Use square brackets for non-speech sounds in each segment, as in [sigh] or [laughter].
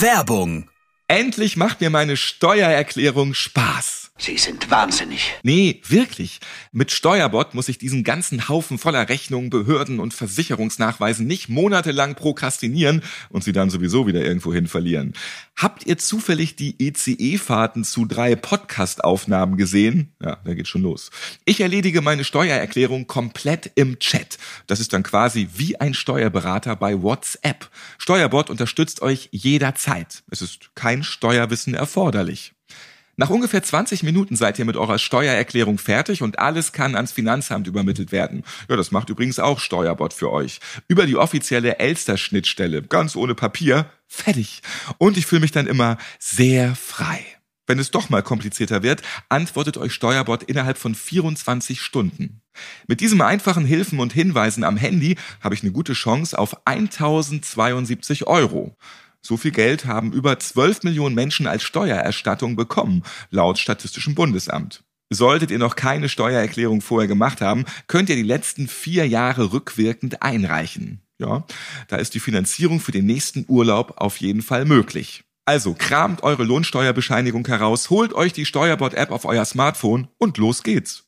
Werbung. Endlich macht mir meine Steuererklärung Spaß. Sie sind wahnsinnig. Nee, wirklich. Mit Steuerbot muss ich diesen ganzen Haufen voller Rechnungen, Behörden und Versicherungsnachweisen nicht monatelang prokrastinieren und sie dann sowieso wieder irgendwo hin verlieren. Habt ihr zufällig die ECE-Fahrten zu drei Podcast-Aufnahmen gesehen? Ja, da geht schon los. Ich erledige meine Steuererklärung komplett im Chat. Das ist dann quasi wie ein Steuerberater bei WhatsApp. Steuerbot unterstützt euch jederzeit. Es ist kein Steuerwissen erforderlich. Nach ungefähr 20 Minuten seid ihr mit eurer Steuererklärung fertig und alles kann ans Finanzamt übermittelt werden. Ja, das macht übrigens auch Steuerbot für euch. Über die offizielle Elster-Schnittstelle, ganz ohne Papier, fertig. Und ich fühle mich dann immer sehr frei. Wenn es doch mal komplizierter wird, antwortet euch Steuerbot innerhalb von 24 Stunden. Mit diesen einfachen Hilfen und Hinweisen am Handy habe ich eine gute Chance auf 1072 Euro. So viel Geld haben über 12 Millionen Menschen als Steuererstattung bekommen, laut Statistischem Bundesamt. Solltet ihr noch keine Steuererklärung vorher gemacht haben, könnt ihr die letzten vier Jahre rückwirkend einreichen. Ja, da ist die Finanzierung für den nächsten Urlaub auf jeden Fall möglich. Also kramt eure Lohnsteuerbescheinigung heraus, holt euch die Steuerbot-App auf euer Smartphone und los geht's.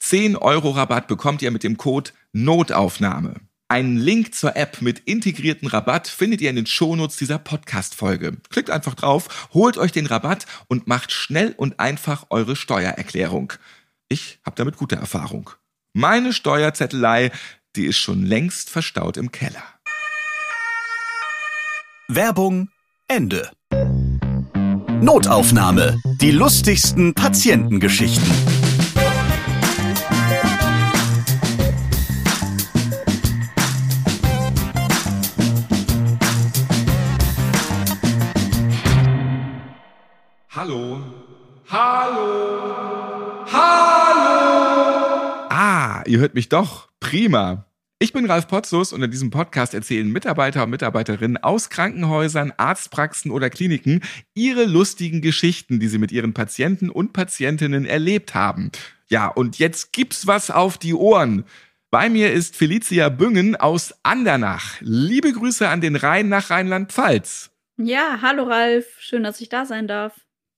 10 Euro Rabatt bekommt ihr mit dem Code Notaufnahme. Einen Link zur App mit integrierten Rabatt findet ihr in den Shownotes dieser Podcast-Folge. Klickt einfach drauf, holt euch den Rabatt und macht schnell und einfach eure Steuererklärung. Ich habe damit gute Erfahrung. Meine Steuerzettelei, die ist schon längst verstaut im Keller. Werbung Ende. Notaufnahme. Die lustigsten Patientengeschichten. Ihr hört mich doch. Prima. Ich bin Ralf Potzus und in diesem Podcast erzählen Mitarbeiter und Mitarbeiterinnen aus Krankenhäusern, Arztpraxen oder Kliniken ihre lustigen Geschichten, die sie mit ihren Patienten und Patientinnen erlebt haben. Ja, und jetzt gibt's was auf die Ohren. Bei mir ist Felicia Büngen aus Andernach. Liebe Grüße an den Rhein nach Rheinland-Pfalz. Ja, hallo Ralf, schön, dass ich da sein darf.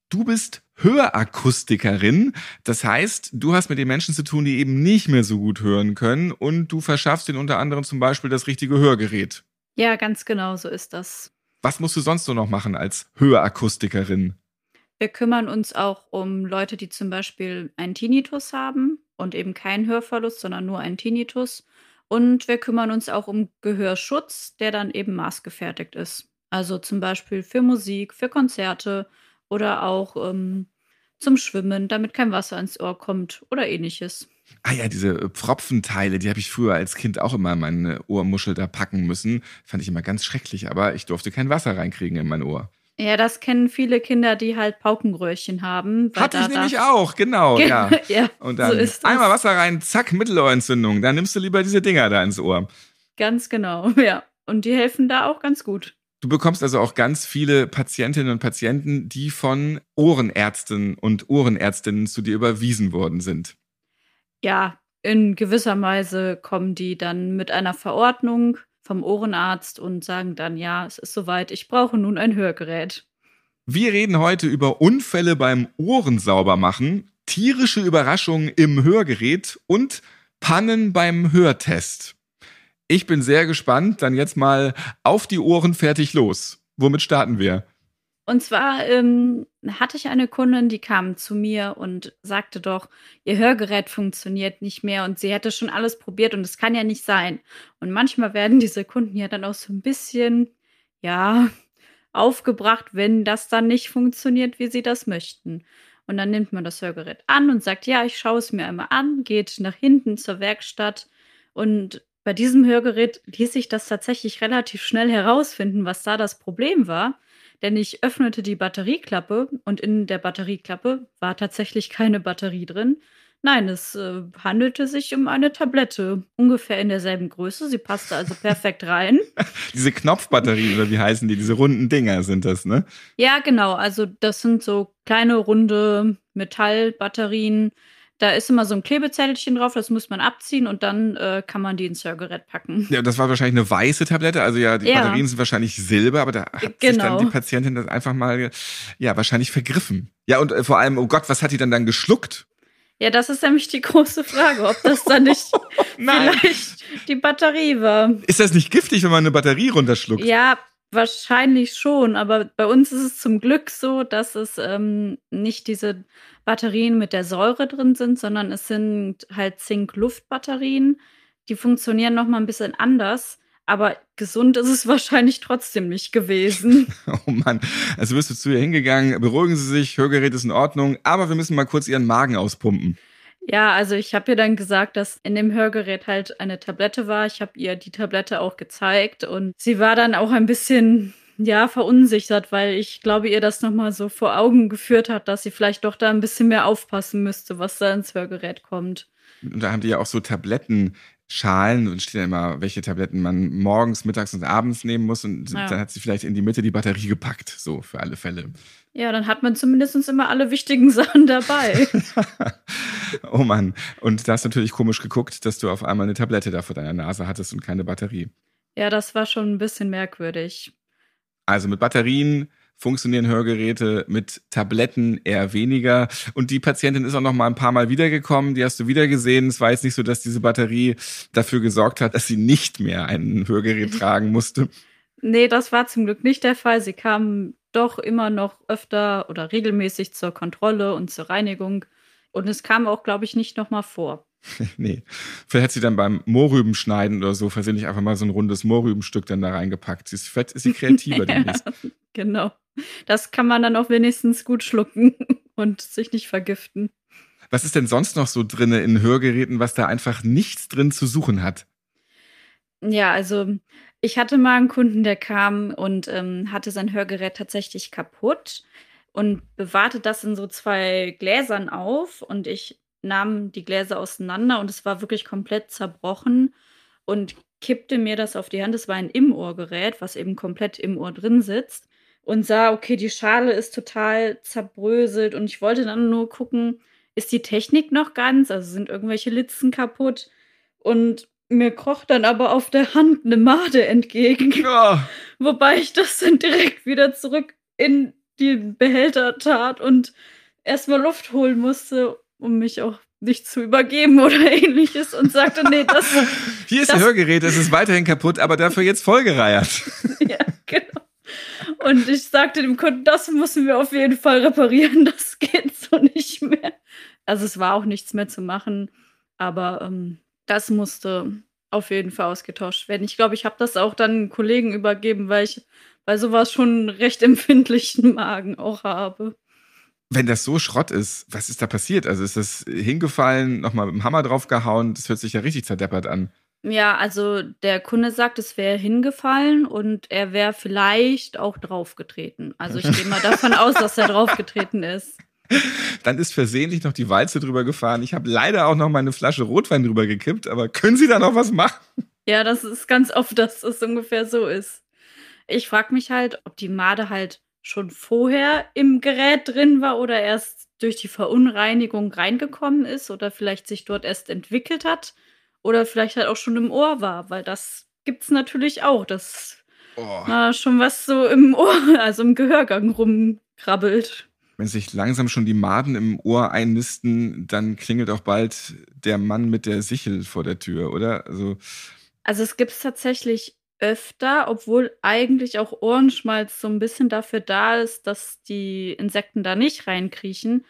Du bist Hörakustikerin. Das heißt, du hast mit den Menschen zu tun, die eben nicht mehr so gut hören können und du verschaffst ihnen unter anderem zum Beispiel das richtige Hörgerät. Ja, ganz genau, so ist das. Was musst du sonst so noch machen als Hörakustikerin? Wir kümmern uns auch um Leute, die zum Beispiel einen Tinnitus haben und eben keinen Hörverlust, sondern nur einen Tinnitus. Und wir kümmern uns auch um Gehörschutz, der dann eben maßgefertigt ist. Also zum Beispiel für Musik, für Konzerte oder auch ähm, zum Schwimmen, damit kein Wasser ins Ohr kommt oder ähnliches. Ah ja, diese Pfropfenteile, die habe ich früher als Kind auch immer in meine Ohrmuschel da packen müssen. Fand ich immer ganz schrecklich, aber ich durfte kein Wasser reinkriegen in mein Ohr. Ja, das kennen viele Kinder, die halt Paukenröhrchen haben. Hatte ich nämlich auch, genau, ja. [laughs] ja Und dann so ist das. einmal Wasser rein, zack, Mittelohrentzündung. Dann nimmst du lieber diese Dinger da ins Ohr. Ganz genau, [laughs] ja. Und die helfen da auch ganz gut. Du bekommst also auch ganz viele Patientinnen und Patienten, die von Ohrenärzten und Ohrenärztinnen zu dir überwiesen worden sind. Ja, in gewisser Weise kommen die dann mit einer Verordnung vom Ohrenarzt und sagen dann, ja, es ist soweit, ich brauche nun ein Hörgerät. Wir reden heute über Unfälle beim Ohrensaubermachen, tierische Überraschungen im Hörgerät und Pannen beim Hörtest. Ich bin sehr gespannt. Dann jetzt mal auf die Ohren fertig los. Womit starten wir? Und zwar ähm, hatte ich eine Kundin, die kam zu mir und sagte doch, ihr Hörgerät funktioniert nicht mehr und sie hätte schon alles probiert und es kann ja nicht sein. Und manchmal werden diese Kunden ja dann auch so ein bisschen, ja, aufgebracht, wenn das dann nicht funktioniert, wie sie das möchten. Und dann nimmt man das Hörgerät an und sagt, ja, ich schaue es mir einmal an, geht nach hinten zur Werkstatt und bei diesem Hörgerät ließ sich das tatsächlich relativ schnell herausfinden, was da das Problem war. Denn ich öffnete die Batterieklappe und in der Batterieklappe war tatsächlich keine Batterie drin. Nein, es äh, handelte sich um eine Tablette, ungefähr in derselben Größe. Sie passte also perfekt rein. [laughs] diese Knopfbatterien oder wie heißen die? Diese runden Dinger sind das, ne? Ja, genau. Also das sind so kleine runde Metallbatterien, Da ist immer so ein Klebezettelchen drauf, das muss man abziehen und dann äh, kann man die ins Hörgerät packen. Ja, das war wahrscheinlich eine weiße Tablette, also ja, die Ja. Batterien sind wahrscheinlich Silber, aber da hat sich Genau. dann die Patientin das einfach mal, ja, wahrscheinlich vergriffen. Ja, und äh, vor allem, oh Gott, was hat die dann dann geschluckt? Ja, das ist nämlich die große Frage, ob das dann nicht [laughs] vielleicht die Batterie war. Ist das nicht giftig, wenn man eine Batterie runterschluckt? Ja, wahrscheinlich schon, aber bei uns ist es zum Glück so, dass es ähm, nicht diese Batterien mit der Säure drin sind, sondern es sind halt Zink-Luft-Batterien. Die funktionieren noch mal ein bisschen anders, aber gesund ist es [laughs] wahrscheinlich trotzdem nicht gewesen. [laughs] Oh Mann, also bist du zu ihr hingegangen, beruhigen Sie sich, Hörgerät ist in Ordnung, aber wir müssen mal kurz Ihren Magen auspumpen. Ja, also ich habe ihr dann gesagt, dass in dem Hörgerät halt eine Tablette war. Ich habe ihr die Tablette auch gezeigt und sie war dann auch ein bisschen ja verunsichert, weil ich glaube ihr das noch mal so vor Augen geführt hat, dass sie vielleicht doch da ein bisschen mehr aufpassen müsste, was da ins Hörgerät kommt. Und da haben die ja auch so Tablettenschalen und steht ja immer, welche Tabletten man morgens, mittags und abends nehmen muss. Und Ja. dann hat sie vielleicht in die Mitte die Batterie gepackt, so für alle Fälle. Ja, dann hat man zumindest immer alle wichtigen [laughs] Sachen dabei. [laughs] oh Mann. Und da hast du natürlich komisch geguckt, dass du auf einmal eine Tablette da vor deiner Nase hattest und keine Batterie. ja, das war schon ein bisschen merkwürdig. Also mit Batterien funktionieren Hörgeräte, mit Tabletten eher weniger. Und die Patientin ist auch noch mal ein paar Mal wiedergekommen. Die hast du wieder gesehen. Es war jetzt nicht so, dass diese Batterie dafür gesorgt hat, dass sie nicht mehr ein Hörgerät [laughs] tragen musste. Nee, das war zum Glück nicht der Fall. Sie kam doch immer noch öfter oder regelmäßig zur Kontrolle und zur Reinigung. Und es kam auch, glaube ich, nicht nochmal vor. [laughs] nee. Vielleicht hat sie dann beim Mohrrübenschneiden oder so versehentlich einfach mal so ein rundes Mohrrübenstück dann da reingepackt. Sie ist, vielleicht ist sie [laughs] kreativer demnächst. Genau. Das kann man dann auch wenigstens gut schlucken [laughs] und sich nicht vergiften. Was ist denn sonst noch so drinne in Hörgeräten, was da einfach nichts drin zu suchen hat? Ja, also ich hatte mal einen Kunden, der kam und ähm, hatte sein Hörgerät tatsächlich kaputt und bewahrte das in so zwei Gläsern auf und ich nahm die Gläser auseinander und es war wirklich komplett zerbrochen und kippte mir das auf die Hand. Es war ein Im-Ohr-Gerät, was eben komplett im Ohr drin sitzt und sah, okay, die Schale ist total zerbröselt und ich wollte dann nur gucken, ist die Technik noch ganz? Also sind irgendwelche Litzen kaputt? Und mir kroch dann aber auf der Hand eine Made entgegen, Ja, [laughs] wobei ich das dann direkt wieder zurück in die Behälter tat und erstmal Luft holen musste, um mich auch nicht zu übergeben oder [laughs] ähnliches und sagte, nee, das, [laughs] hier ist Das- Hörgerät, es ist weiterhin kaputt, aber dafür jetzt vollgereiert. ja, genau. Und ich sagte dem Kunden, das müssen wir auf jeden Fall reparieren, [laughs] das geht so nicht mehr. Also es war auch nichts mehr zu machen, aber ähm, das musste auf jeden Fall ausgetauscht werden. Ich glaube, ich habe das auch dann Kollegen übergeben, weil ich bei sowas schon recht empfindlichen Magen auch habe. Wenn das so Schrott ist, was ist da passiert? Also ist das hingefallen, nochmal mit dem Hammer draufgehauen? Das hört sich ja richtig zerdeppert an. Ja, also der Kunde sagt, es wäre hingefallen und er wäre vielleicht auch draufgetreten. Also ich gehe mal [laughs] davon aus, dass er draufgetreten ist. Dann ist versehentlich noch die Walze drüber gefahren. Ich habe leider auch noch mal eine Flasche Rotwein drüber gekippt, aber können Sie da noch was machen? Ja, das ist ganz oft, dass es ungefähr so ist. Ich frage mich halt, ob die Made halt schon vorher im Gerät drin war oder erst durch die Verunreinigung reingekommen ist oder vielleicht sich dort erst entwickelt hat oder vielleicht halt auch schon im Ohr war, weil das gibt's natürlich auch, dass Oh. schon was so im Ohr, [laughs] also im Gehörgang rumkrabbelt. Wenn sich langsam schon die Maden im Ohr einnisten, dann klingelt auch bald der Mann mit der Sichel vor der Tür, oder? Also, Also es gibt's tatsächlich öfter, obwohl eigentlich auch Ohrenschmalz so ein bisschen dafür da ist, dass die Insekten da nicht reinkriechen.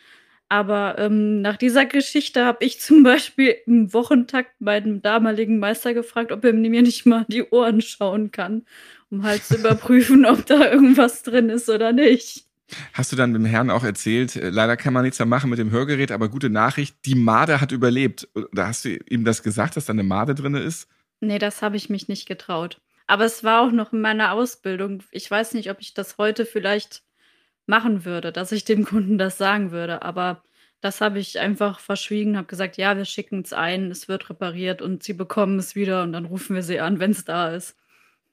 Aber ähm, nach dieser Geschichte habe ich zum Beispiel im Wochentakt meinen damaligen Meister gefragt, ob er mir nicht mal die Ohren schauen kann, um halt zu überprüfen, ob da irgendwas drin ist oder nicht. hast du dann dem Herrn auch erzählt, äh, leider kann man nichts mehr machen mit dem Hörgerät, aber gute Nachricht, die Made hat überlebt. Oder hast du ihm das gesagt, dass da eine Made drinne ist? Nee, das habe ich mich nicht getraut. Aber es war auch noch in meiner Ausbildung. Ich weiß nicht, ob ich das heute vielleicht machen würde, dass ich dem [laughs] Kunden das sagen würde. Aber das habe ich einfach verschwiegen, habe gesagt, ja, wir schicken es ein, es wird repariert und sie bekommen es wieder und dann rufen wir sie an, wenn es da ist.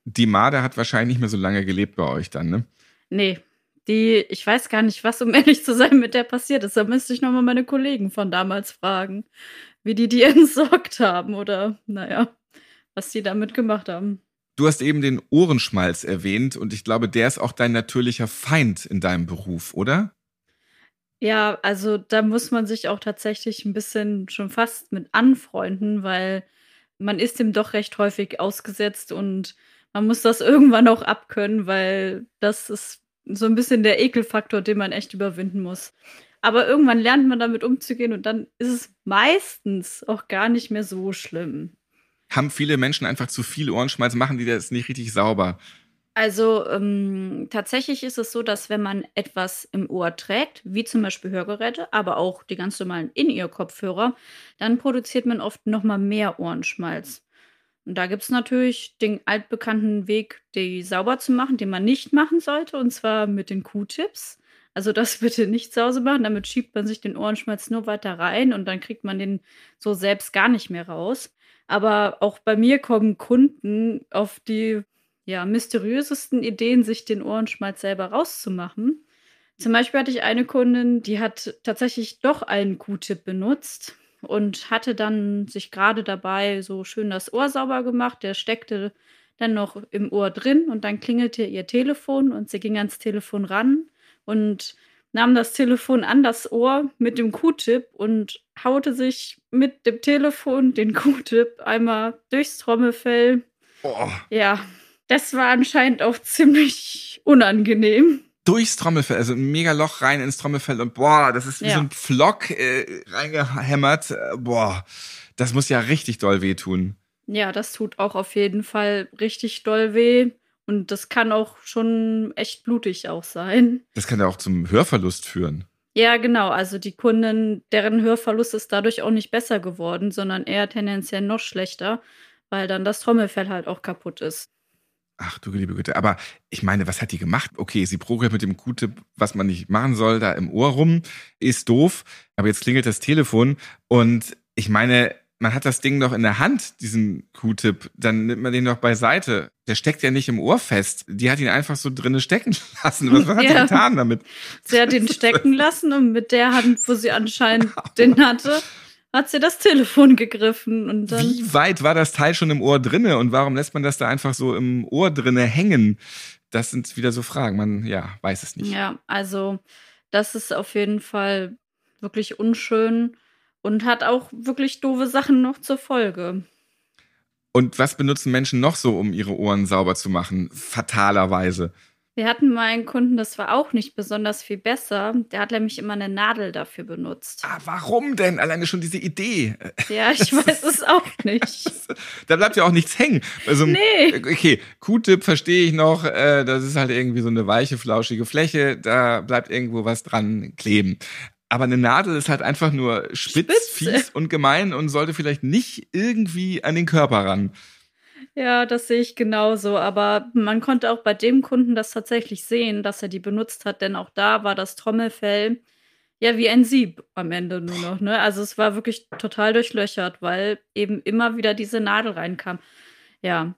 Die Made hat wahrscheinlich nicht mehr so lange gelebt bei euch dann, ne? Nee, die, ich weiß gar nicht, was, um [laughs] ehrlich zu sein, mit der passiert ist. Da müsste ich nochmal meine Kollegen von damals fragen, wie die die [laughs] entsorgt haben oder, naja, was die damit gemacht haben. Du hast eben den Ohrenschmalz erwähnt und ich glaube, der ist auch dein natürlicher Feind in deinem Beruf, oder? Ja, also da muss man sich auch tatsächlich ein bisschen schon fast mit anfreunden, weil man ist dem doch recht häufig ausgesetzt und man muss das irgendwann auch abkönnen, weil das ist so ein bisschen der Ekelfaktor, den man echt überwinden muss. Aber irgendwann lernt man damit umzugehen und dann ist es meistens auch gar nicht mehr so schlimm. Haben viele Menschen einfach zu viel Ohrenschmalz, machen die das nicht richtig sauber? Also ähm, tatsächlich ist es so, dass wenn man etwas im Ohr trägt, wie zum Beispiel Hörgeräte, aber auch die ganz normalen In-Ear-Kopfhörer, dann produziert man oft noch mal mehr Ohrenschmalz. Und da gibt es natürlich den altbekannten Weg, die sauber zu machen, den man nicht machen sollte, und zwar mit den Q-Tips. Also das [laughs] bitte nicht zu Hause machen, damit schiebt man sich den Ohrenschmalz nur weiter rein und dann kriegt man den so selbst gar nicht mehr raus. Aber auch bei mir kommen Kunden auf die ja, mysteriösesten Ideen, sich den Ohrenschmalz selber rauszumachen. Zum Beispiel hatte ich eine Kundin, die hat tatsächlich doch einen Q-Tip benutzt und hatte dann sich gerade dabei so schön das Ohr sauber gemacht. Der steckte dann noch im Ohr drin und dann klingelte ihr Telefon und sie ging ans Telefon ran und nahm das Telefon an das Ohr mit dem Q-Tip und haute sich mit dem Telefon den [laughs] Q-Tip einmal durchs Trommelfell. Oh. Ja, das war anscheinend auch ziemlich unangenehm durchs Trommelfell, also ein mega Loch rein ins Trommelfell und boah, das ist wie ja. so ein Pflock äh, reingehämmert. Äh, boah, das muss ja richtig doll wehtun. Ja, das tut auch auf jeden Fall richtig doll weh. Und das kann auch schon echt blutig auch sein. Das kann ja auch zum Hörverlust führen. Ja, genau. Also die Kunden, deren Hörverlust ist dadurch auch nicht besser geworden, sondern eher tendenziell noch schlechter, weil dann das Trommelfell halt auch kaputt ist. Ach du liebe Güte. Aber ich meine, was hat die gemacht? Okay, sie programmiert mit dem Q-Tip, was man nicht machen soll, da im Ohr rum. Ist doof. Aber jetzt klingelt das Telefon und ich meine, man hat das Ding doch in der Hand, diesen Q-Tip, dann nimmt man den doch beiseite. Der steckt ja nicht im Ohr fest. Die hat ihn einfach so drinnen stecken [laughs] lassen. Was, was hat ja. sie getan damit? Sie hat ihn stecken lassen und mit der Hand, wo sie anscheinend [laughs] den hatte, hat sie das Telefon gegriffen und dann. Wie weit war das Teil schon im Ohr drinne und warum lässt man das da einfach so im Ohr drinne hängen? Das sind wieder so Fragen. Man, ja, weiß es nicht. Ja, also das ist auf jeden Fall wirklich unschön und hat auch wirklich doofe Sachen noch zur Folge. Und was benutzen Menschen noch so, um ihre Ohren sauber zu machen? Fatalerweise. Wir hatten mal einen Kunden, das war auch nicht besonders viel besser. Der hat nämlich immer eine Nadel dafür benutzt. Ah, warum denn? Alleine schon diese Idee. Ja, ich [laughs] weiß es auch nicht. [laughs] da bleibt ja auch nichts hängen. Also, nee. Okay, Q-Tip verstehe ich noch. Äh, das ist halt irgendwie so eine weiche, flauschige Fläche. Da bleibt irgendwo was dran kleben. Aber eine Nadel ist halt einfach nur spitz, Spitze. fies und gemein und sollte vielleicht nicht irgendwie an den Körper ran. Ja, das sehe ich genauso. Aber man konnte auch bei dem Kunden das tatsächlich sehen, dass er die benutzt hat, denn auch da war das Trommelfell ja wie ein Sieb am Ende nur noch. Ne? Also es war wirklich total durchlöchert, weil eben immer wieder diese Nadel reinkam. Ja.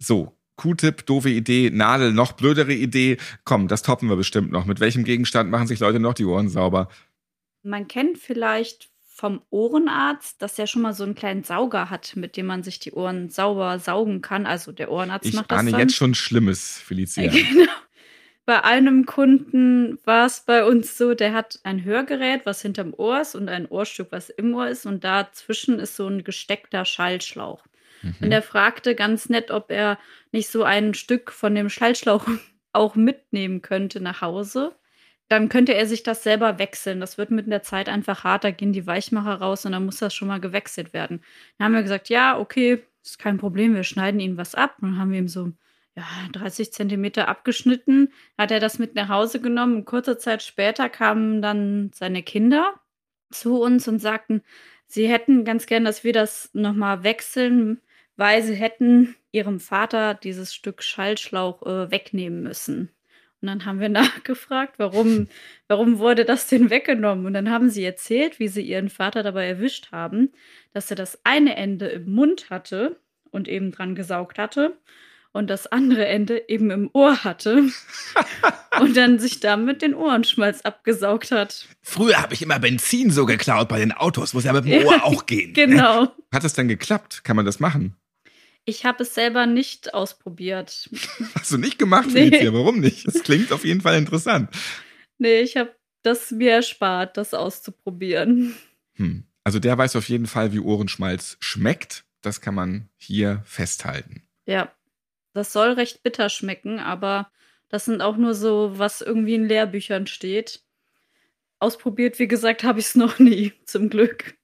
So, Q-Tip, doofe Idee, Nadel, noch blödere Idee. Komm, das toppen wir bestimmt noch. Mit welchem Gegenstand machen sich Leute noch die Ohren sauber? Man kennt vielleicht vom Ohrenarzt, dass er schon mal so einen kleinen Sauger hat, mit dem man sich die Ohren sauber saugen kann. Also der Ohrenarzt ich macht das. Ich ahne jetzt schon Schlimmes, Felicia. [laughs] Genau. Bei einem Kunden war es bei uns so, der hat ein Hörgerät, was hinterm Ohr ist und ein Ohrstück, was im Ohr ist. Und dazwischen ist so ein gesteckter Schallschlauch. Mhm. Und er fragte ganz nett, ob er nicht so ein Stück von dem Schallschlauch [laughs] auch mitnehmen könnte nach Hause dann könnte er sich das selber wechseln. Das wird mit der Zeit einfach hart, da gehen die Weichmacher raus und dann muss das schon mal gewechselt werden. Dann haben wir gesagt, ja, okay, ist kein Problem, wir schneiden ihm was ab. Und dann haben wir ihm so ja, 30 Zentimeter abgeschnitten, hat er das mit nach Hause genommen. Und kurze Zeit später kamen dann seine Kinder zu uns und sagten, sie hätten ganz gern, dass wir das nochmal wechseln, weil sie hätten ihrem Vater dieses Stück Schallschlauch äh, wegnehmen müssen. Und dann haben wir [laughs] nachgefragt, warum, warum wurde das denn weggenommen? Und dann haben sie erzählt, wie sie ihren Vater dabei erwischt haben, dass er das eine Ende im Mund hatte und eben dran gesaugt hatte. und das andere Ende eben im Ohr hatte [laughs] und dann sich damit den Ohrenschmalz abgesaugt hat. Früher habe ich immer Benzin so geklaut bei den Autos, muss ja mit dem Ohr [laughs] auch gehen. Genau. Hat es denn geklappt? Kann man das machen? Ich habe es selber nicht ausprobiert. [laughs] Hast du nicht gemacht, Nee. Felicia? Warum nicht? Das klingt auf jeden Fall interessant. Nee, ich habe das mir erspart, das auszuprobieren. Hm. Also der weiß auf jeden Fall, wie Ohrenschmalz schmeckt. Das kann man hier festhalten. Ja, das soll recht bitter schmecken, aber das sind auch nur so, was irgendwie in Lehrbüchern steht. Ausprobiert, wie gesagt, habe ich es noch [laughs] nie, zum Glück.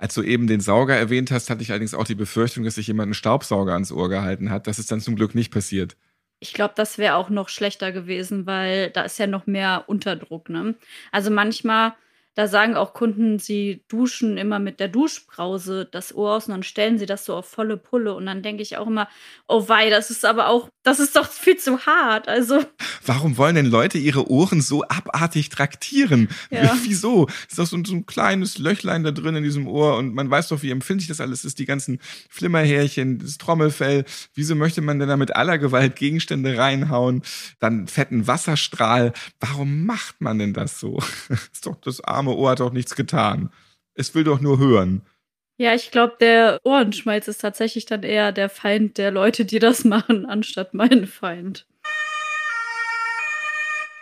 Als du eben den Sauger erwähnt hast, hatte ich allerdings auch die Befürchtung, dass sich jemand einen Staubsauger ans Ohr gehalten hat. Das ist dann zum Glück nicht passiert. Ich glaube, das wäre auch noch schlechter gewesen, weil da ist ja noch mehr Unterdruck. Ne? Also manchmal, da sagen auch Kunden, sie duschen immer mit der Duschbrause das Ohr aus und dann stellen sie das so auf volle Pulle. Und dann denke ich auch immer, oh wei, das ist aber auch, das ist doch viel zu hart. Also [laughs] Warum wollen denn Leute ihre Ohren so abartig traktieren? Ja. Wieso? Ist doch so, so ein kleines Löchlein da drin in diesem Ohr und man weiß doch, wie empfindlich das alles ist, die ganzen Flimmerhärchen, das Trommelfell. Wieso möchte man denn da mit aller Gewalt Gegenstände reinhauen? Dann fetten Wasserstrahl. Warum macht man denn das so? [laughs] Ist doch, das arme Ohr hat doch nichts getan. Es will doch nur hören. ja, ich glaube, der Ohrenschmalz ist tatsächlich dann eher der Feind der Leute, die das machen, [laughs] anstatt mein Feind.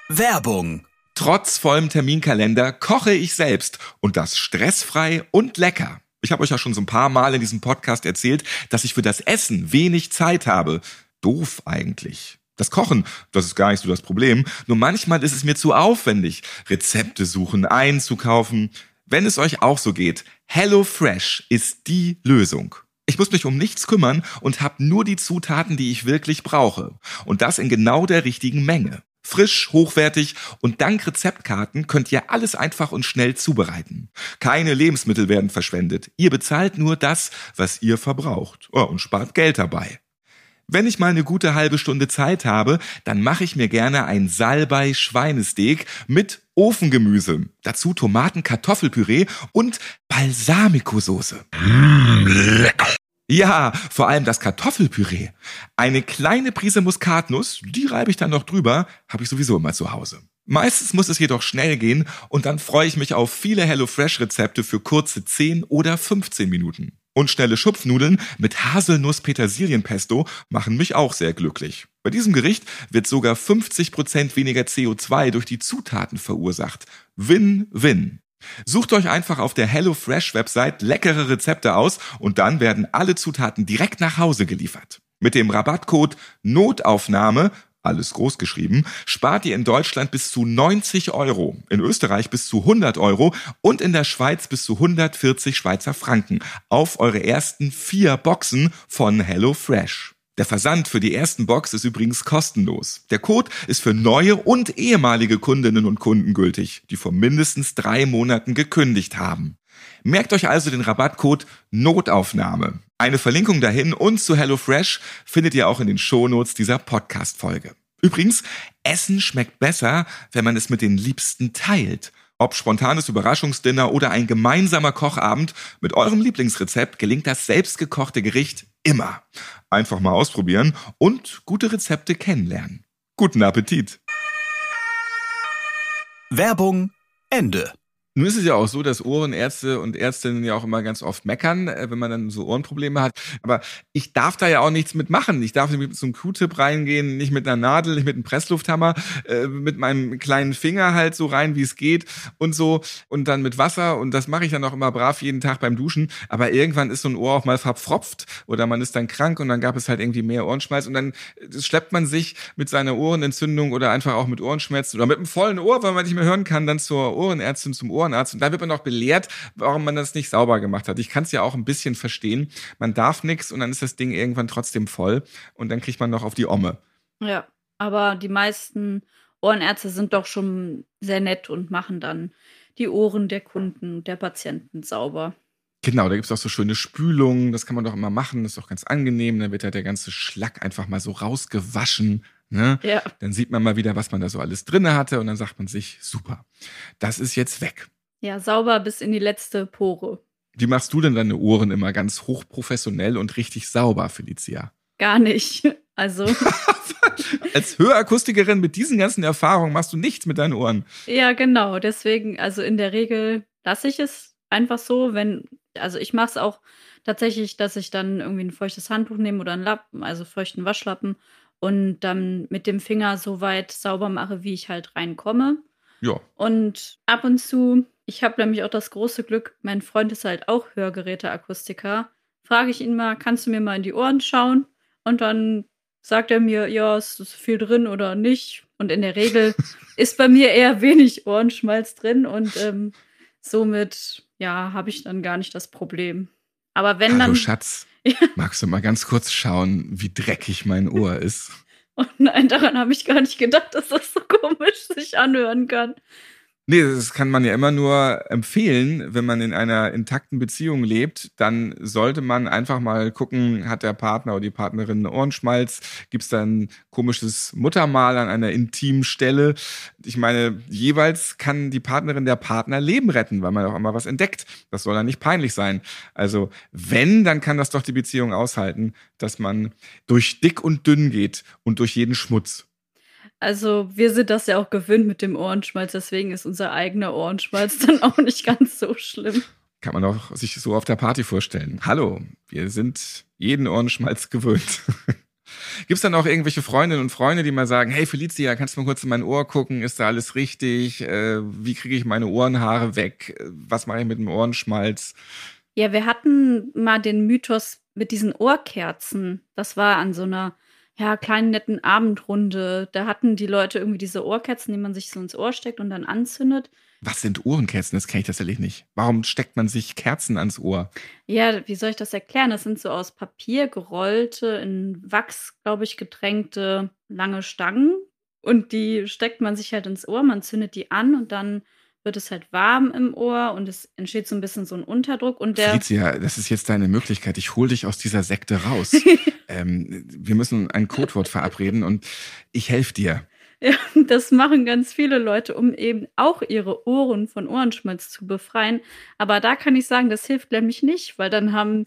Werbung. Trotz vollem Terminkalender koche ich selbst und das stressfrei und lecker. Ich habe euch ja schon so ein paar Mal in diesem Podcast erzählt, dass ich für das Essen wenig Zeit habe. Doof eigentlich. Das Kochen, das ist gar nicht so das Problem. Nur manchmal ist es mir zu aufwendig, Rezepte suchen, einzukaufen. Wenn es euch auch so geht, HelloFresh ist die Lösung. Ich muss mich um nichts kümmern und habe nur die Zutaten, die ich wirklich brauche. Und das in genau der richtigen Menge. Frisch, hochwertig und dank Rezeptkarten könnt ihr alles einfach und schnell zubereiten. Keine Lebensmittel werden verschwendet. Ihr bezahlt nur das, was ihr verbraucht. Oh, und spart Geld dabei. Wenn ich mal eine gute halbe Stunde Zeit habe, dann mache ich mir gerne ein Salbei Schweinesteak mit Ofengemüse. Dazu Tomaten, Kartoffelpüree und Balsamico-Soße. Ja, vor allem das Kartoffelpüree. Eine kleine Prise Muskatnuss, die reibe ich dann noch drüber, habe ich sowieso immer zu Hause. Meistens muss es jedoch schnell gehen und dann freue ich mich auf viele HelloFresh-Rezepte für kurze 10 oder 15 Minuten. Und schnelle Schupfnudeln mit Haselnuss-Petersilien-Pesto machen mich auch sehr glücklich. Bei diesem Gericht wird sogar 50% weniger CO2 durch die Zutaten verursacht. Win-win. Sucht euch einfach auf der HelloFresh-Website leckere Rezepte aus und dann werden alle Zutaten direkt nach Hause geliefert. Mit dem Rabattcode Notaufnahme, alles groß geschrieben, spart ihr in Deutschland bis zu 90 Euro, in Österreich bis zu 100 Euro und in der Schweiz bis zu 140 Schweizer Franken auf eure ersten vier Boxen von HelloFresh. Der Versand für die ersten Box ist übrigens kostenlos. Der Code ist für neue und ehemalige Kundinnen und Kunden gültig, die vor mindestens drei Monaten gekündigt haben. Merkt euch also den Rabattcode Notaufnahme. Eine Verlinkung dahin und zu HelloFresh findet ihr auch in den Shownotes dieser Podcast-Folge. Übrigens, Essen schmeckt besser, wenn man es mit den Liebsten teilt. Ob spontanes Überraschungsdinner oder ein gemeinsamer Kochabend, mit eurem Lieblingsrezept gelingt das selbstgekochte Gericht immer. Einfach mal ausprobieren und gute Rezepte kennenlernen. Guten Appetit! Werbung Ende. Nun ist es ja auch so, dass Ohrenärzte und Ärztinnen ja auch immer ganz oft meckern, äh, wenn man dann so Ohrenprobleme hat. Aber ich darf da ja auch nichts mitmachen. Ich darf nicht mit so einem Q-Tip reingehen, nicht mit einer Nadel, nicht mit einem Presslufthammer, äh, mit meinem kleinen Finger halt so rein, wie es geht und so. Und dann mit Wasser. Und das mache ich dann auch immer brav jeden Tag beim Duschen. Aber irgendwann ist so ein Ohr auch mal verpfropft oder man ist dann krank und dann gab es halt irgendwie mehr Ohrenschmalz. Und dann äh, schleppt man sich mit seiner Ohrenentzündung oder einfach auch mit Ohrenschmerzen oder mit einem vollen Ohr, weil man nicht mehr hören kann, dann zur Ohrenärztin, zum Ohrenarzt. Und da wird man auch belehrt, warum man das nicht sauber gemacht hat. Ich kann es ja auch ein bisschen verstehen. Man darf nichts und dann ist das Ding irgendwann trotzdem voll und dann kriegt man noch auf die Omme. Ja, aber die meisten Ohrenärzte sind doch schon sehr nett und machen dann die Ohren der Kunden, der Patienten sauber. Genau, da gibt's auch so schöne Spülungen, das kann man doch immer machen, das ist auch ganz angenehm. Dann wird halt der ganze Schlack einfach mal so rausgewaschen. Ne? Ja, Dann sieht man mal wieder, was man da so alles drinne hatte und dann sagt man sich, super, das ist jetzt weg. Ja, sauber bis in die letzte Pore. Wie machst du denn deine Ohren immer ganz hochprofessionell und richtig sauber, Felicia? Gar nicht. [laughs] Also, [laughs] Als Hörakustikerin mit diesen ganzen Erfahrungen machst du nichts mit deinen Ohren. ja, genau. Deswegen, also in der Regel lasse ich es einfach so, wenn, also ich mache es auch tatsächlich, dass ich dann irgendwie ein feuchtes Handtuch nehme oder einen Lappen, also feuchten Waschlappen und dann mit dem Finger so weit sauber mache, wie ich halt reinkomme. Ja. Und ab und zu, ich habe nämlich auch das große Glück, mein Freund ist halt auch Hörgeräteakustiker, frage ich ihn mal, kannst du mir mal in die Ohren schauen? Und dann sagt er mir, ja, ist ist viel drin oder nicht. Und in der Regel [laughs] ist bei mir eher wenig Ohrenschmalz drin und ähm, somit, ja, habe ich dann gar nicht das Problem. Aber wenn Hallo dann. Schatz, [laughs] Ja. magst du mal ganz kurz schauen, wie dreckig mein Ohr ist? Oh nein, daran habe ich gar nicht gedacht, dass das so komisch sich anhören kann. Nee, das kann man ja immer nur empfehlen, wenn man in einer intakten Beziehung lebt, dann sollte man einfach mal gucken, hat der Partner oder die Partnerin einen Ohrenschmalz, gibt's da ein komisches Muttermal an einer intimen Stelle. Ich meine, jeweils kann die Partnerin der Partner Leben retten, weil man auch immer was entdeckt. Das soll dann nicht peinlich sein. Also wenn, dann kann das doch die Beziehung aushalten, dass man durch dick und dünn geht und durch jeden Schmutz. Also, wir sind das ja auch gewöhnt mit dem Ohrenschmalz, deswegen ist unser eigener Ohrenschmalz dann auch nicht ganz so schlimm. Kann man auch sich so auf der Party vorstellen. Hallo, wir sind jeden Ohrenschmalz gewöhnt. [laughs] Gibt's dann auch irgendwelche Freundinnen und Freunde, die mal sagen, hey Felicia, kannst du mal kurz in mein Ohr gucken? Ist da alles richtig? Äh, wie kriege ich meine Ohrenhaare weg? Was mache ich mit dem Ohrenschmalz? Ja, wir hatten mal den Mythos mit diesen Ohrkerzen. Das war an so einer ja, kleinen netten Abendrunde. Da hatten die Leute irgendwie diese Ohrkerzen, die man sich so ins Ohr steckt und dann anzündet. Was sind Ohrenkerzen? Das kenne ich tatsächlich nicht. Warum steckt man sich Kerzen ans Ohr? Ja, wie soll ich das erklären? Das sind so aus Papier gerollte, in Wachs, glaube ich, getränkte lange Stangen. Und die steckt man sich halt ins Ohr, man zündet die an und dann wird es halt warm im Ohr und es entsteht so ein bisschen so ein Unterdruck. Und der. Felicia, das ist jetzt deine Möglichkeit. Ich hole dich aus dieser Sekte raus. [laughs] ähm, wir müssen ein Codewort verabreden und ich helfe dir. Ja, das machen ganz viele Leute, um eben auch ihre Ohren von Ohrenschmalz zu befreien. Aber da kann ich sagen, das hilft nämlich nicht, weil dann haben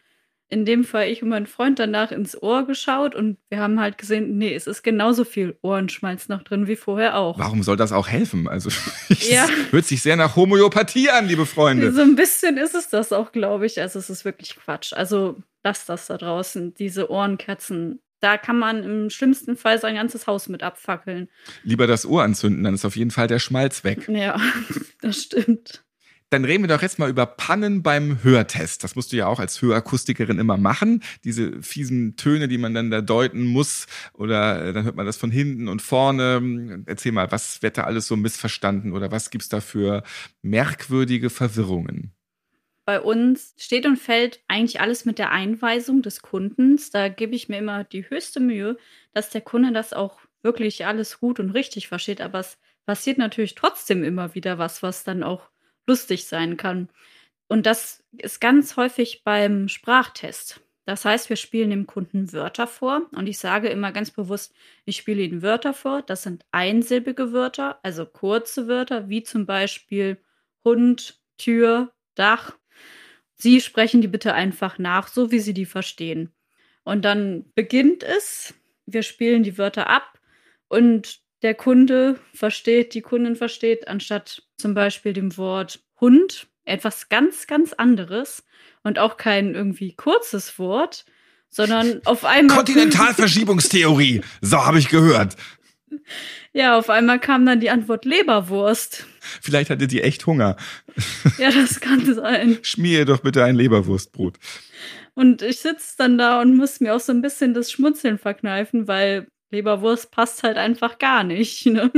in dem Fall ich und mein Freund danach ins Ohr geschaut und wir haben halt gesehen, nee, es ist genauso viel Ohrenschmalz noch drin wie vorher auch. Warum soll das auch helfen? Also, [laughs] Ja. es hört sich sehr nach Homöopathie an, liebe Freunde. So ein bisschen ist es das auch, glaube ich. Also es ist wirklich Quatsch. Also lasst das da draußen, diese Ohrenkerzen. Da kann man im schlimmsten Fall sein ganzes Haus mit abfackeln. Lieber das Ohr anzünden, dann ist auf jeden Fall der Schmalz weg. Ja, [laughs] das stimmt. Dann reden wir doch jetzt mal über Pannen beim Hörtest. Das musst du ja auch als Hörakustikerin immer machen. Diese fiesen Töne, die man dann da deuten muss. Oder äh, dann hört man das von hinten und vorne. Erzähl mal, was wird da alles so missverstanden? Oder was gibt's da für merkwürdige Verwirrungen? Bei uns steht und fällt eigentlich alles mit der Einweisung des Kundens. Da gebe ich mir immer die höchste Mühe, dass der Kunde das auch wirklich alles gut und richtig versteht. Aber es passiert natürlich trotzdem immer wieder was, was dann auch lustig sein kann. Und das ist ganz häufig beim Sprachtest. Das heißt, wir spielen dem Kunden Wörter vor und ich sage immer ganz bewusst, ich spiele ihnen Wörter vor. Das sind einsilbige Wörter, also kurze Wörter, wie zum Beispiel Hund, Tür, Dach. Sie sprechen die bitte einfach nach, so wie Sie die verstehen. Und dann beginnt es. Wir spielen die Wörter ab und der Kunde versteht, die Kundin versteht, anstatt zum Beispiel dem Wort Hund etwas ganz, ganz anderes und auch kein irgendwie kurzes Wort, sondern [laughs] auf einmal. Kontinentalverschiebungstheorie. [laughs] So habe ich gehört. Ja, auf einmal kam dann die Antwort Leberwurst. Vielleicht hatte die echt Hunger. Ja, das kann [laughs] sein. Schmier doch bitte ein Leberwurstbrot. Und ich sitze dann da und muss mir auch so ein bisschen das Schmunzeln verkneifen, weil Leberwurst passt halt einfach gar nicht. [laughs] Ne?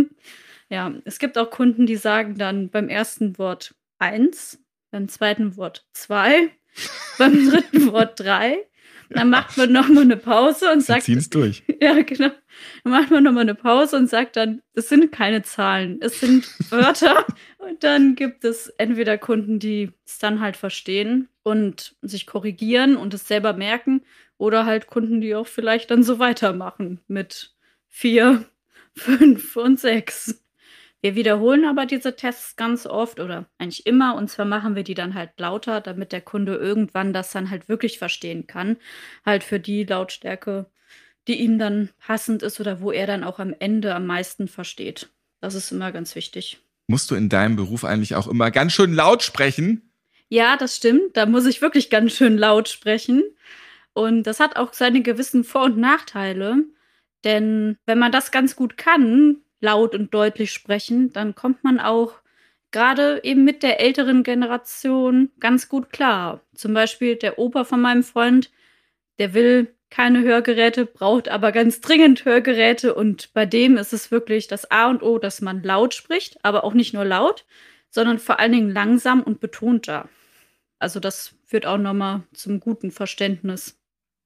Ja, es gibt auch Kunden, die sagen dann beim ersten Wort eins, beim zweiten Wort zwei, [laughs] beim dritten Wort drei. Dann macht man nochmal eine Pause und Sie sagt, ziehen's durch. [laughs] ja, genau. Dann macht man nochmal eine Pause und sagt dann, es sind keine Zahlen, es sind Wörter. und dann gibt es entweder Kunden, die es dann halt verstehen und sich korrigieren und es selber merken, oder halt Kunden, die auch vielleicht dann so weitermachen mit vier, [laughs] fünf und sechs. Wir wiederholen aber diese Tests ganz oft oder eigentlich immer und zwar machen wir die dann halt lauter, damit der Kunde irgendwann das dann halt wirklich verstehen kann. Halt für die Lautstärke, die ihm dann passend ist oder wo er dann auch am Ende am meisten versteht. Das ist immer ganz wichtig. Musst du in deinem Beruf eigentlich auch immer ganz schön laut sprechen? Ja, das stimmt. Da muss ich wirklich ganz schön laut sprechen. Und das hat auch seine gewissen Vor- und Nachteile. Denn wenn man das ganz gut kann, laut und deutlich sprechen, dann kommt man auch gerade eben mit der älteren Generation ganz gut klar. Zum Beispiel der Opa von meinem Freund, der will keine Hörgeräte, braucht aber ganz dringend Hörgeräte und bei dem ist es wirklich das A und O, dass man laut spricht, aber auch nicht nur laut, sondern vor allen Dingen langsam und betonter. Also das führt auch nochmal zum guten Verständnis.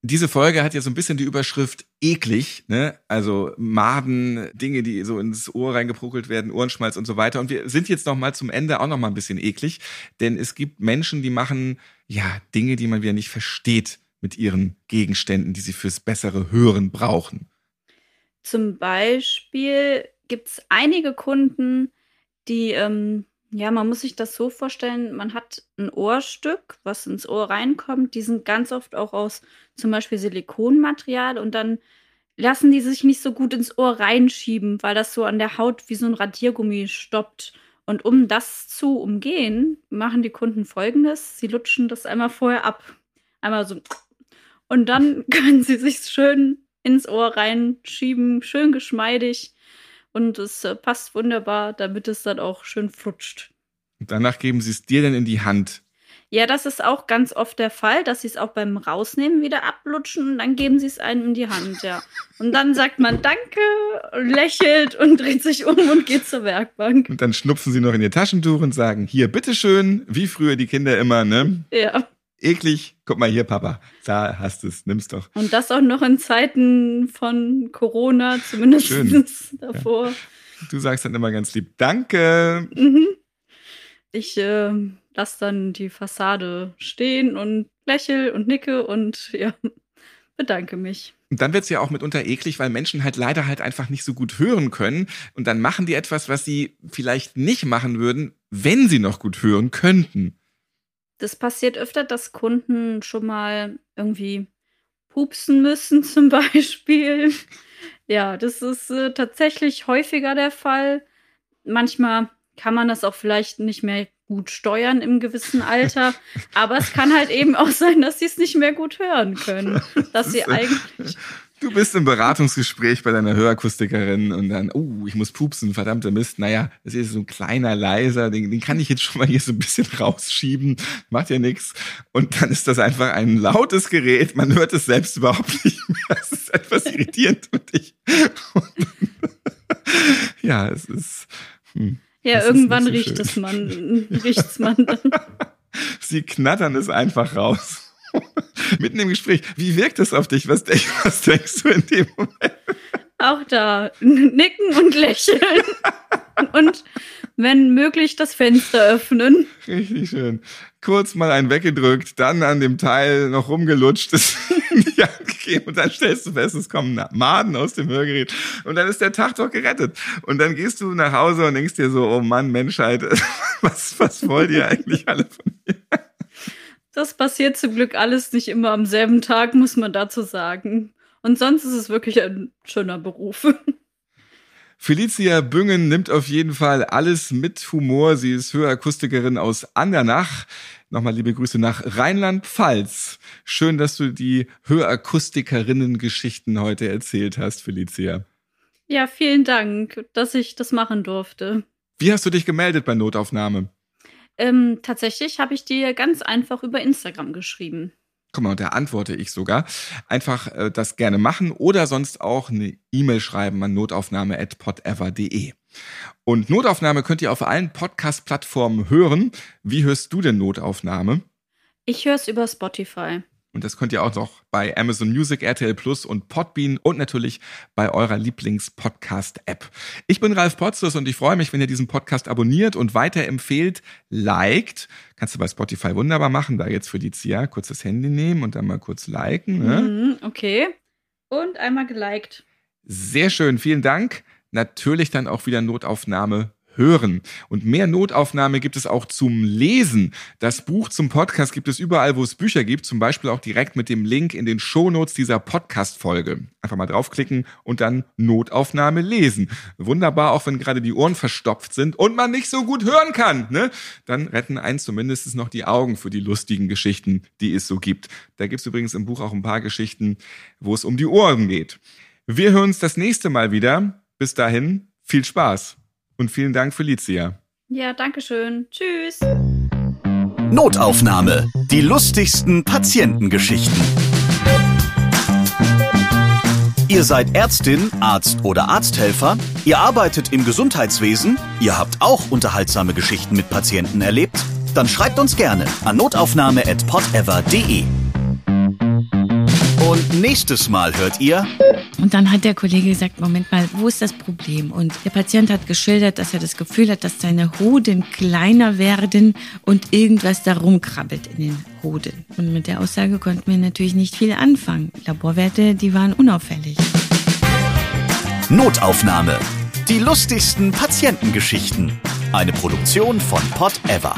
Diese Folge hat ja so ein bisschen die Überschrift eklig, ne? Also Maden, Dinge, die so ins Ohr reingepruckelt werden, Ohrenschmalz und so weiter. Und wir sind jetzt noch mal zum Ende auch noch mal ein bisschen eklig, denn es gibt Menschen, die machen ja Dinge, die man wieder nicht versteht mit ihren Gegenständen, die sie fürs bessere Hören brauchen. Zum Beispiel gibt es einige Kunden, die, ähm, ja, man muss sich das so vorstellen, man hat ein Ohrstück, was ins Ohr reinkommt. Die sind ganz oft auch aus zum Beispiel Silikonmaterial und dann lassen die sich nicht so gut ins Ohr reinschieben, weil das so an der Haut wie so ein Radiergummi stoppt. Und um das zu umgehen, machen die Kunden folgendes: Sie lutschen das einmal vorher ab. Einmal so und dann [laughs] können sie sich schön ins Ohr reinschieben, schön geschmeidig. Und es äh, passt wunderbar, damit es dann auch schön flutscht. Und danach geben sie es dir dann in die Hand. Ja, das ist auch ganz oft der Fall, dass sie es auch beim Rausnehmen wieder ablutschen und dann geben sie es einem in die Hand, ja. Und dann sagt man Danke, lächelt und dreht sich um und geht zur Werkbank. Und dann schnupfen sie noch in ihr Taschentuch und sagen, hier, bitteschön, wie früher die Kinder immer, ne? Ja. Eklig. Guck mal hier, Papa. Da hast du es. Nimm's doch. Und das auch noch in Zeiten von Corona, zumindest Schön. [laughs] davor. Du sagst dann immer ganz lieb, danke. Mhm. Ich äh, lasse dann die Fassade stehen und lächel und nicke und ja, [laughs] bedanke mich. Und dann wird's ja auch mitunter eklig, weil Menschen halt leider halt einfach nicht so gut hören können. Und dann machen die etwas, was sie vielleicht nicht machen würden, wenn sie noch gut hören könnten. Das passiert öfter, dass Kunden schon mal irgendwie pupsen müssen, [laughs] zum Beispiel. Ja, das ist äh, tatsächlich häufiger der Fall. Manchmal kann man das auch vielleicht nicht mehr gut steuern im gewissen Alter. Aber es kann halt eben auch sein, dass sie es nicht mehr gut hören können. [laughs] Dass sie eigentlich. Du bist im Beratungsgespräch bei deiner Hörakustikerin und dann, oh, ich muss pupsen, verdammter Mist. Naja, das ist so ein kleiner, leiser, den, den kann ich jetzt schon mal hier so ein bisschen rausschieben, macht ja nichts. Und dann ist das einfach ein lautes Gerät, man hört es selbst überhaupt nicht mehr. Das ist etwas irritierend für dich. ja, es ist. Hm, Ja, irgendwann so riecht es man, riecht's man dann. [laughs] Sie knattern es einfach raus. [laughs] Mitten im Gespräch. Wie wirkt das auf dich? Was, denk, [laughs] was denkst du in dem Moment? Auch da nicken und lächeln. [laughs] Und wenn möglich das Fenster öffnen. Richtig schön. Kurz mal einen weggedrückt, dann an dem Teil noch rumgelutscht, es in die Hand gegeben und dann stellst du fest, es kommen Maden aus dem Hörgerät und dann ist der Tag doch gerettet. Und dann gehst du nach Hause und denkst dir so, oh Mann, Menschheit, was, was wollt ihr eigentlich alle von mir? Das passiert zum Glück alles nicht immer am selben Tag, muss man dazu sagen. Und sonst ist es wirklich ein schöner Beruf. [laughs] Felicia Büngen nimmt auf jeden Fall alles mit Humor. Sie ist Hörakustikerin aus Andernach. Nochmal liebe Grüße nach Rheinland-Pfalz. Schön, dass du die Hörakustikerinnen-Geschichten heute erzählt hast, Felicia. Ja, vielen Dank, dass ich das machen durfte. Wie hast du dich gemeldet bei Notaufnahme? Ähm, tatsächlich habe ich dir ganz einfach über Instagram geschrieben. Guck mal, und da antworte ich sogar. Einfach äh, das gerne machen oder sonst auch eine E-Mail schreiben an notaufnahme.podever.de. Und Notaufnahme könnt ihr auf allen Podcast-Plattformen hören. Wie hörst du denn Notaufnahme? Ich höre es über Spotify. Und das könnt ihr auch noch bei Amazon Music, RTL Plus und Podbean und natürlich bei eurer Lieblings-Podcast-App. Ich bin Ralf Potzus und ich freue mich, wenn ihr diesen Podcast abonniert und weiterempfehlt, liked. Kannst du bei Spotify wunderbar machen, da jetzt für die Zia kurz das Handy nehmen und dann mal kurz liken. Ne? Mhm, okay. Und einmal geliked. Sehr schön, vielen Dank. Natürlich dann auch wieder Notaufnahme Hören. Und mehr Notaufnahme gibt es auch zum Lesen. Das Buch zum Podcast gibt es überall, wo es Bücher gibt, zum Beispiel auch direkt mit dem Link in den Shownotes dieser Podcast-Folge. Einfach mal draufklicken und dann Notaufnahme lesen. Wunderbar, auch wenn gerade die Ohren verstopft sind und man nicht so gut hören kann. Ne? Dann retten eins zumindest noch die Augen für die lustigen Geschichten, die es so gibt. Da gibt es übrigens im Buch auch ein paar Geschichten, wo es um die Ohren geht. Wir hören uns das nächste Mal wieder. Bis dahin, viel Spaß. Und vielen Dank, Felicia. Ja, danke schön. Tschüss. Notaufnahme. Die lustigsten Patientengeschichten. Ihr seid Ärztin, Arzt oder Arzthelfer, ihr arbeitet im Gesundheitswesen, ihr habt auch unterhaltsame Geschichten mit Patienten erlebt? Dann schreibt uns gerne an notaufnahme.podever.de. Und nächstes Mal hört ihr. Und dann hat der Kollege gesagt, Moment mal, wo ist das Problem? Und der Patient hat geschildert, dass er das Gefühl hat, dass seine Hoden kleiner werden und irgendwas da rumkrabbelt in den Hoden. Und mit der Aussage konnten wir natürlich nicht viel anfangen. Laborwerte, die waren unauffällig. Notaufnahme. Die lustigsten Patientengeschichten. Eine Produktion von Pod Ever.